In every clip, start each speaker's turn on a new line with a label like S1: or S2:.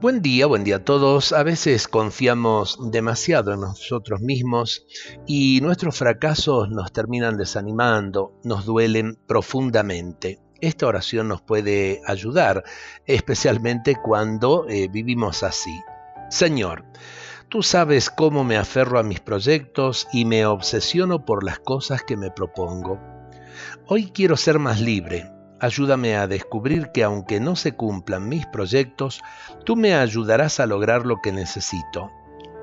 S1: Buen día, buen día a todos. A veces confiamos demasiado en nosotros mismos y nuestros fracasos nos terminan desanimando, nos duelen profundamente. Esta oración nos puede ayudar, especialmente cuando eh, vivimos así. Señor, tú sabes cómo me aferro a mis proyectos y me obsesiono por las cosas que me propongo. Hoy quiero ser más libre, Ayúdame a descubrir que aunque no se cumplan mis proyectos, tú me ayudarás a lograr lo que necesito.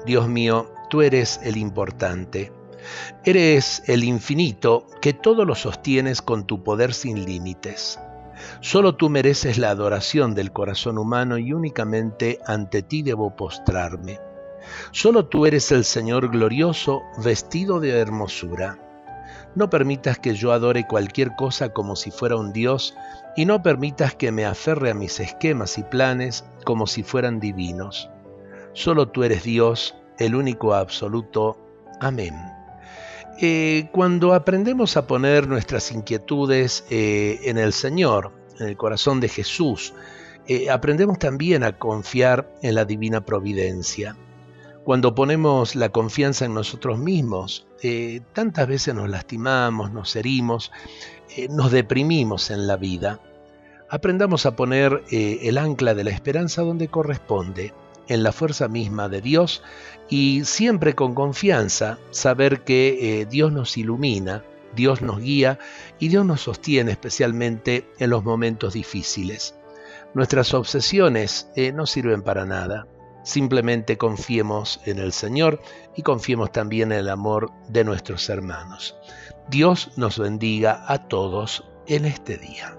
S1: Dios mío, tú eres el importante. Eres el infinito que todo lo sostienes con tu poder sin límites. Solo tú mereces la adoración del corazón humano y únicamente ante ti debo postrarme. Solo tú eres el Señor glorioso, vestido de hermosura. No permitas que yo adore cualquier cosa como si fuera un Dios y no permitas que me aferre a mis esquemas y planes como si fueran divinos. Solo tú eres Dios, el único absoluto. Amén. Eh, cuando aprendemos a poner nuestras inquietudes eh, en el Señor, en el corazón de Jesús, eh, aprendemos también a confiar en la divina providencia. Cuando ponemos la confianza en nosotros mismos, eh, tantas veces nos lastimamos, nos herimos, eh, nos deprimimos en la vida. Aprendamos a poner eh, el ancla de la esperanza donde corresponde, en la fuerza misma de Dios y siempre con confianza saber que Dios nos ilumina, Dios nos guía y Dios nos sostiene especialmente en los momentos difíciles. Nuestras obsesiones no sirven para nada. Simplemente confiemos en el Señor y confiemos también en el amor de nuestros hermanos. Dios nos bendiga a todos en este día.